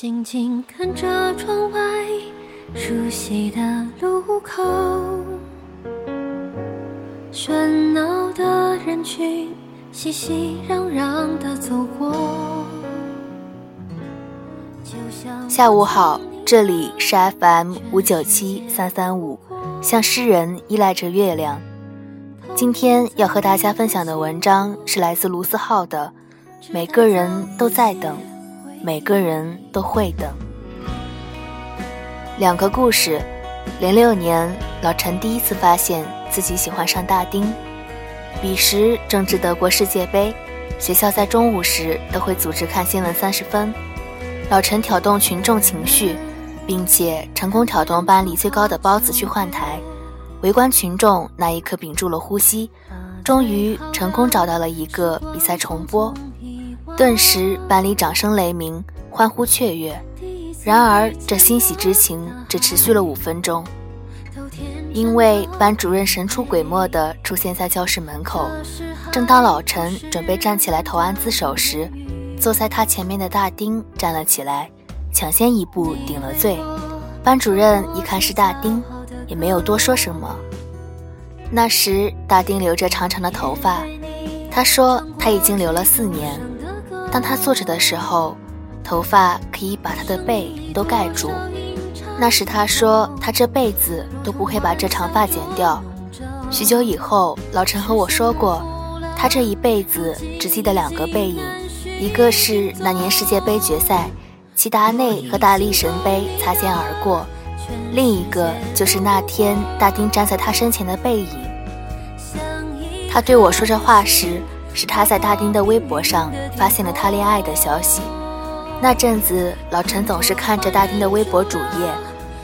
静静看着窗外熟悉的路口，喧闹的人群熙熙攘攘的走过。下午好，这里是 FM 五九七三三五，像诗人依赖着月亮。今天要和大家分享的文章是来自卢思浩的《每个人都在等》。每个人都会的。两个故事：零六年，老陈第一次发现自己喜欢上大丁。彼时正值德国世界杯，学校在中午时都会组织看新闻三十分。老陈挑动群众情绪，并且成功挑动班里最高的包子去换台。围观群众那一刻屏住了呼吸，终于成功找到了一个比赛重播。顿时，班里掌声雷鸣，欢呼雀跃。然而，这欣喜之情只持续了五分钟，因为班主任神出鬼没地出现在教室门口。正当老陈准备站起来投案自首时，坐在他前面的大丁站了起来，抢先一步顶了罪。班主任一看是大丁，也没有多说什么。那时，大丁留着长长的头发，他说他已经留了四年。当他坐着的时候，头发可以把他的背都盖住。那时他说他这辈子都不会把这长发剪掉。许久以后，老陈和我说过，他这一辈子只记得两个背影，一个是那年世界杯决赛，齐达内和大力神杯擦肩而过，另一个就是那天大丁站在他身前的背影。他对我说这话时。是他在大丁的微博上发现了他恋爱的消息。那阵子，老陈总是看着大丁的微博主页，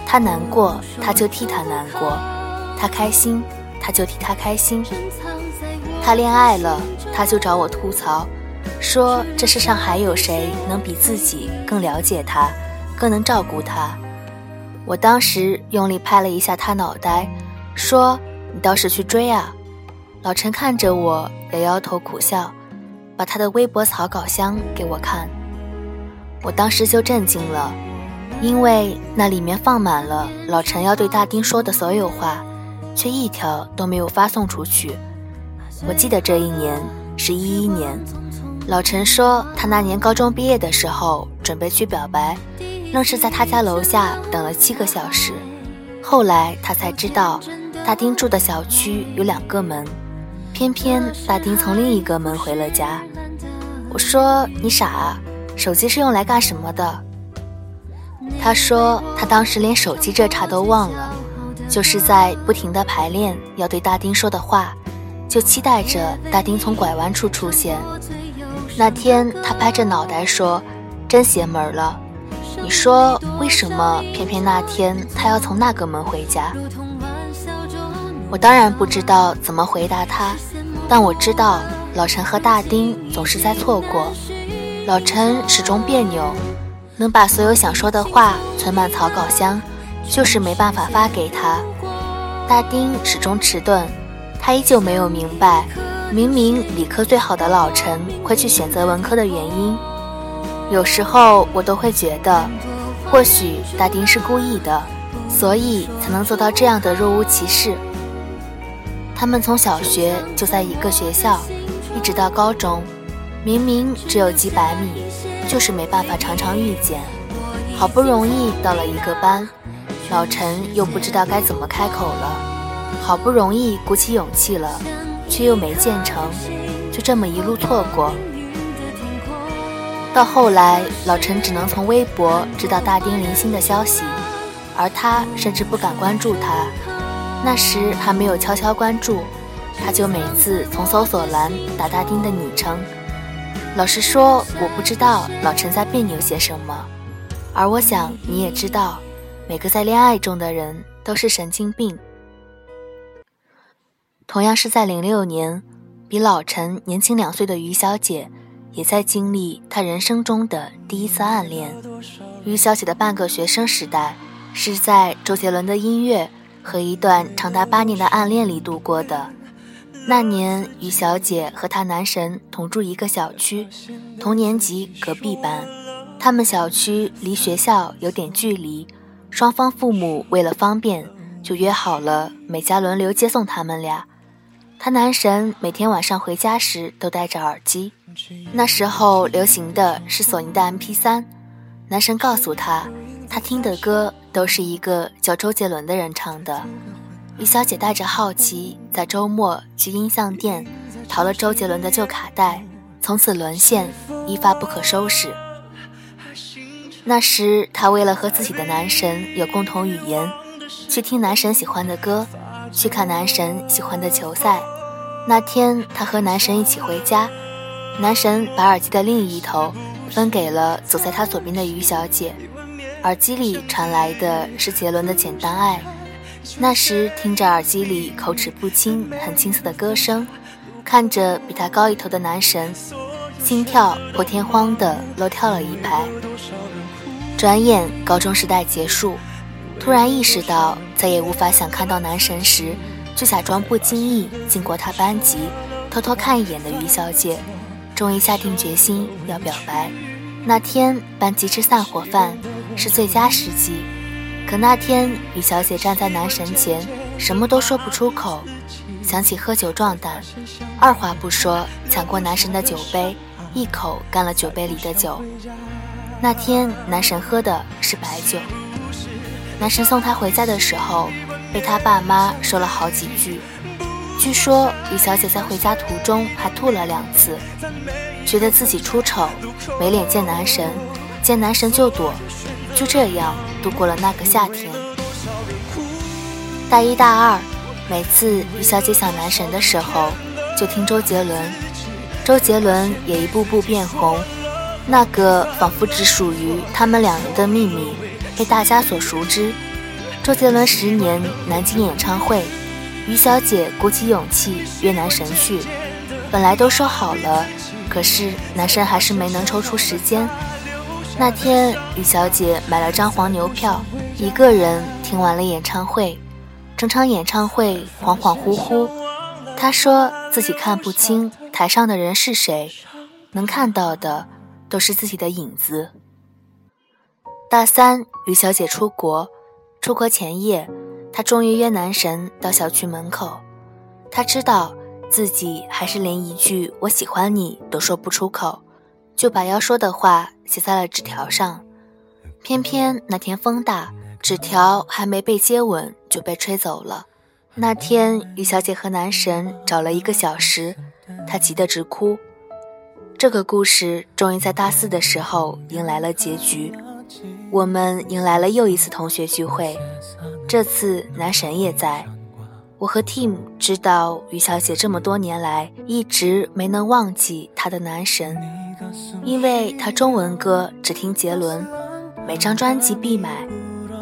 他难过，他就替他难过；他开心，他就替他开心。他恋爱了，他就找我吐槽，说这世上还有谁能比自己更了解他，更能照顾他？我当时用力拍了一下他脑袋，说：“你倒是去追啊！”老陈看着我，摇摇头，苦笑，把他的微博草稿箱给我看。我当时就震惊了，因为那里面放满了老陈要对大丁说的所有话，却一条都没有发送出去。我记得这一年是一一年，老陈说他那年高中毕业的时候准备去表白，愣是在他家楼下等了七个小时。后来他才知道，大丁住的小区有两个门。偏偏大丁从另一个门回了家。我说：“你傻啊，手机是用来干什么的？”他说：“他当时连手机这茬都忘了，就是在不停的排练要对大丁说的话，就期待着大丁从拐弯处出现。那天他拍着脑袋说：‘真邪门了！’你说为什么偏偏那天他要从那个门回家？”我当然不知道怎么回答他，但我知道老陈和大丁总是在错过。老陈始终别扭，能把所有想说的话存满草稿箱，就是没办法发给他。大丁始终迟钝，他依旧没有明白，明明理科最好的老陈会去选择文科的原因。有时候我都会觉得，或许大丁是故意的，所以才能做到这样的若无其事。他们从小学就在一个学校，一直到高中，明明只有几百米，就是没办法常常遇见。好不容易到了一个班，老陈又不知道该怎么开口了。好不容易鼓起勇气了，却又没建成，就这么一路错过。到后来，老陈只能从微博知道大丁零星的消息，而他甚至不敢关注他。那时还没有悄悄关注，他就每次从搜索栏打大丁的昵称。老实说，我不知道老陈在别扭些什么，而我想你也知道，每个在恋爱中的人都是神经病。同样是在零六年，比老陈年轻两岁的于小姐，也在经历她人生中的第一次暗恋。于小姐的半个学生时代，是在周杰伦的音乐。和一段长达八年的暗恋里度过的那年，于小姐和她男神同住一个小区，同年级隔壁班。他们小区离学校有点距离，双方父母为了方便，就约好了每家轮流接送他们俩。他男神每天晚上回家时都戴着耳机，那时候流行的是索尼的 MP3。男神告诉他，他听的歌都是一个叫周杰伦的人唱的。于小姐带着好奇，在周末去音像店淘了周杰伦的旧卡带，从此沦陷，一发不可收拾。那时，她为了和自己的男神有共同语言，去听男神喜欢的歌，去看男神喜欢的球赛。那天，她和男神一起回家，男神把耳机的另一头分给了走在他左边的于小姐，耳机里传来的是杰伦的《简单爱》。那时，听着耳机里口齿不清、很青涩的歌声，看着比他高一头的男神，心跳破天荒的漏跳了一拍。转眼高中时代结束，突然意识到再也无法想看到男神时。就假装不经意经过他班级，偷偷看一眼的于小姐，终于下定决心要表白。那天班级吃散伙饭是最佳时机，可那天李小姐站在男神前，什么都说不出口。想起喝酒壮胆，二话不说抢过男神的酒杯，一口干了酒杯里的酒。那天男神喝的是白酒。男神送她回家的时候。被他爸妈说了好几句，据说李小姐在回家途中还吐了两次，觉得自己出丑，没脸见男神，见男神就躲，就这样度过了那个夏天。大一大二，每次于小姐想男神的时候，就听周杰伦，周杰伦也一步步变红，那个仿佛只属于他们两人的秘密，被大家所熟知。周杰伦十年南京演唱会，于小姐鼓起勇气约男神去。本来都说好了，可是男神还是没能抽出时间。那天，于小姐买了张黄牛票，一个人听完了演唱会。整场演唱会恍恍惚惚，她说自己看不清台上的人是谁，能看到的都是自己的影子。大三，于小姐出国。出国前夜，她终于约男神到小区门口。她知道自己还是连一句“我喜欢你”都说不出口，就把要说的话写在了纸条上。偏偏那天风大，纸条还没被接吻就被吹走了。那天，于小姐和男神找了一个小时，她急得直哭。这个故事终于在大四的时候迎来了结局。我们迎来了又一次同学聚会，这次男神也在。我和 Tim 知道于小姐这么多年来一直没能忘记她的男神，因为他中文歌只听杰伦，每张专辑必买。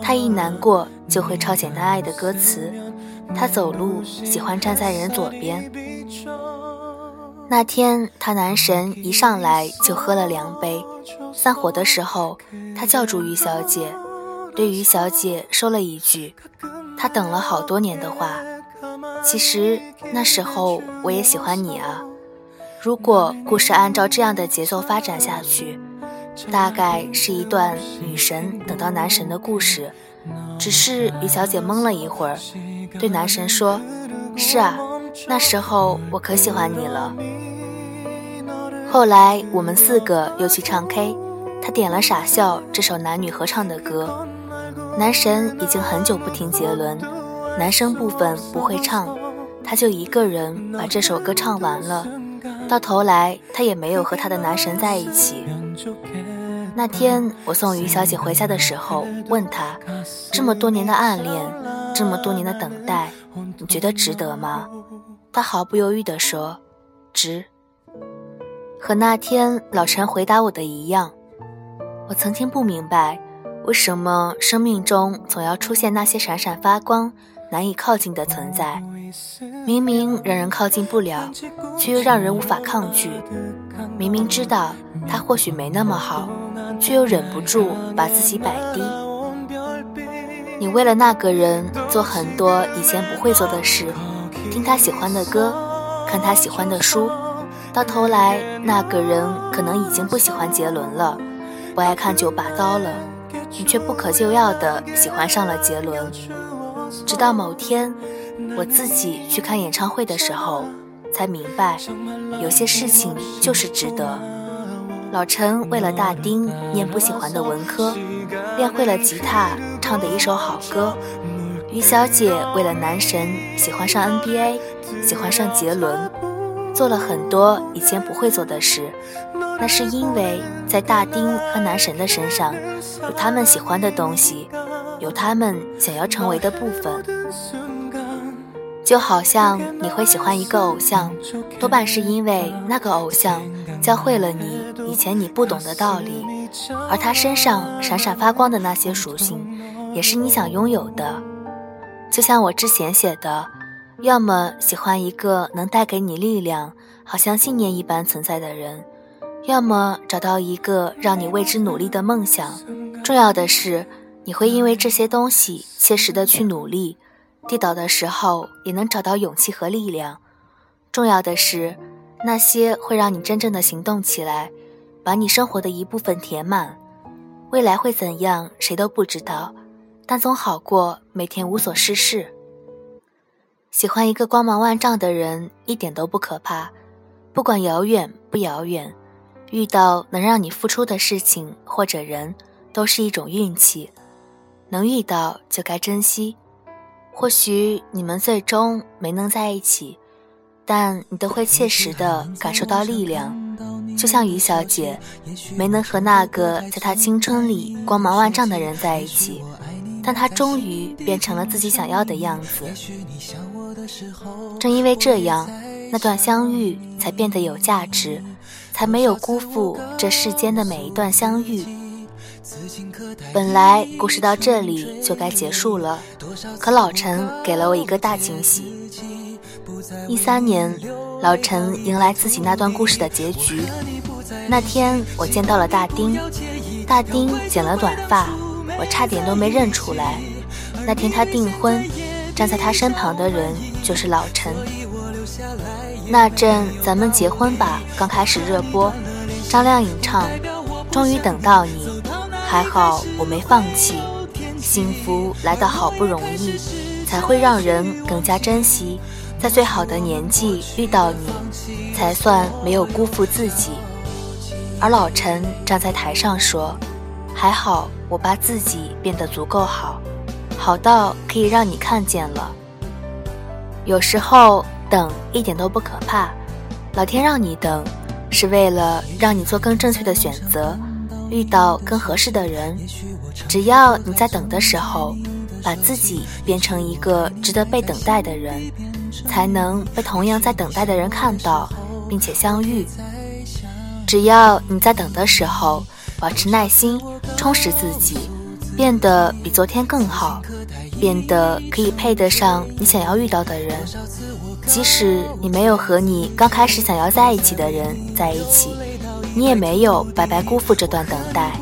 他一难过就会抄《简单爱》的歌词。他走路喜欢站在人左边。那天他男神一上来就喝了两杯。散伙的时候，他叫住于小姐，对于小姐说了一句他等了好多年的话。其实那时候我也喜欢你啊。如果故事按照这样的节奏发展下去，大概是一段女神等到男神的故事。只是于小姐懵了一会儿，对男神说：“是啊，那时候我可喜欢你了。”后来我们四个又去唱 K，他点了《傻笑》这首男女合唱的歌。男神已经很久不听杰伦，男生部分不会唱，他就一个人把这首歌唱完了。到头来他也没有和他的男神在一起。那天我送于小姐回家的时候，问她：这么多年的暗恋，这么多年的等待，你觉得值得吗？她毫不犹豫地说：值。和那天老陈回答我的一样，我曾经不明白，为什么生命中总要出现那些闪闪发光、难以靠近的存在。明明让人靠近不了，却又让人无法抗拒。明明知道他或许没那么好，却又忍不住把自己摆低。你为了那个人做很多以前不会做的事，听他喜欢的歌，看他喜欢的书。到头来，那个人可能已经不喜欢杰伦了，不爱看九把刀了，你却不可救药的喜欢上了杰伦。直到某天，我自己去看演唱会的时候，才明白，有些事情就是值得。老陈为了大丁念不喜欢的文科，练会了吉他，唱的一首好歌。于小姐为了男神喜欢上 NBA，喜欢上杰伦，做了很多以前不会做的事。那是因为在大丁和男神的身上，有他们喜欢的东西，有他们想要成为的部分。就好像你会喜欢一个偶像，多半是因为那个偶像教会了你以前你不懂的道理，而他身上闪闪发光的那些属性，也是你想拥有的。就像我之前写的，要么喜欢一个能带给你力量，好像信念一般存在的人。要么找到一个让你为之努力的梦想，重要的是你会因为这些东西切实的去努力，跌倒的时候也能找到勇气和力量。重要的是那些会让你真正的行动起来，把你生活的一部分填满。未来会怎样，谁都不知道，但总好过每天无所事事。喜欢一个光芒万丈的人一点都不可怕，不管遥远不遥远。遇到能让你付出的事情或者人，都是一种运气。能遇到就该珍惜。或许你们最终没能在一起，但你都会切实的感受到力量。就像于小姐，没能和那个在她青春里光芒万丈的人在一起，但她终于变成了自己想要的样子。正因为这样，那段相遇才变得有价值。才没有辜负这世间的每一段相遇。本来故事到这里就该结束了，可老陈给了我一个大惊喜。一三年，老陈迎来自己那段故事的结局。那天我见到了大丁，大丁剪了短发，我差点都没认出来。那天他订婚，站在他身旁的人就是老陈。那阵咱们结婚吧刚开始热播，张靓颖唱，终于等到你，还好我没放弃，幸福来得好不容易，才会让人更加珍惜，在最好的年纪遇到你，才算没有辜负自己。而老陈站在台上说，还好我把自己变得足够好，好到可以让你看见了。有时候。等一点都不可怕，老天让你等，是为了让你做更正确的选择，遇到更合适的人。只要你在等的时候，把自己变成一个值得被等待的人，才能被同样在等待的人看到，并且相遇。只要你在等的时候，保持耐心，充实自己，变得比昨天更好，变得可以配得上你想要遇到的人。即使你没有和你刚开始想要在一起的人在一起，你也没有白白辜负这段等待。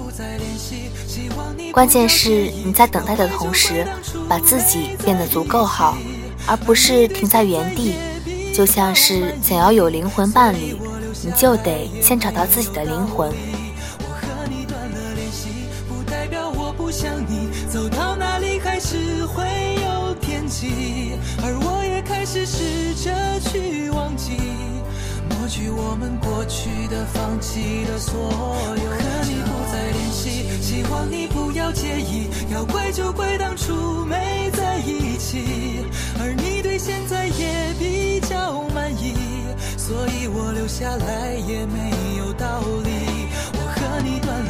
关键是你在等待的同时，把自己变得足够好，而不是停在原地。就像是想要有灵魂伴侣，你就得先找到自己的灵魂。而我也开始试着去忘记，抹去我们过去的、放弃的所有。和你不再联系，希望你不要介意。要怪就怪当初没在一起，而你对现在也比较满意，所以我留下来也没有道理。我和你断了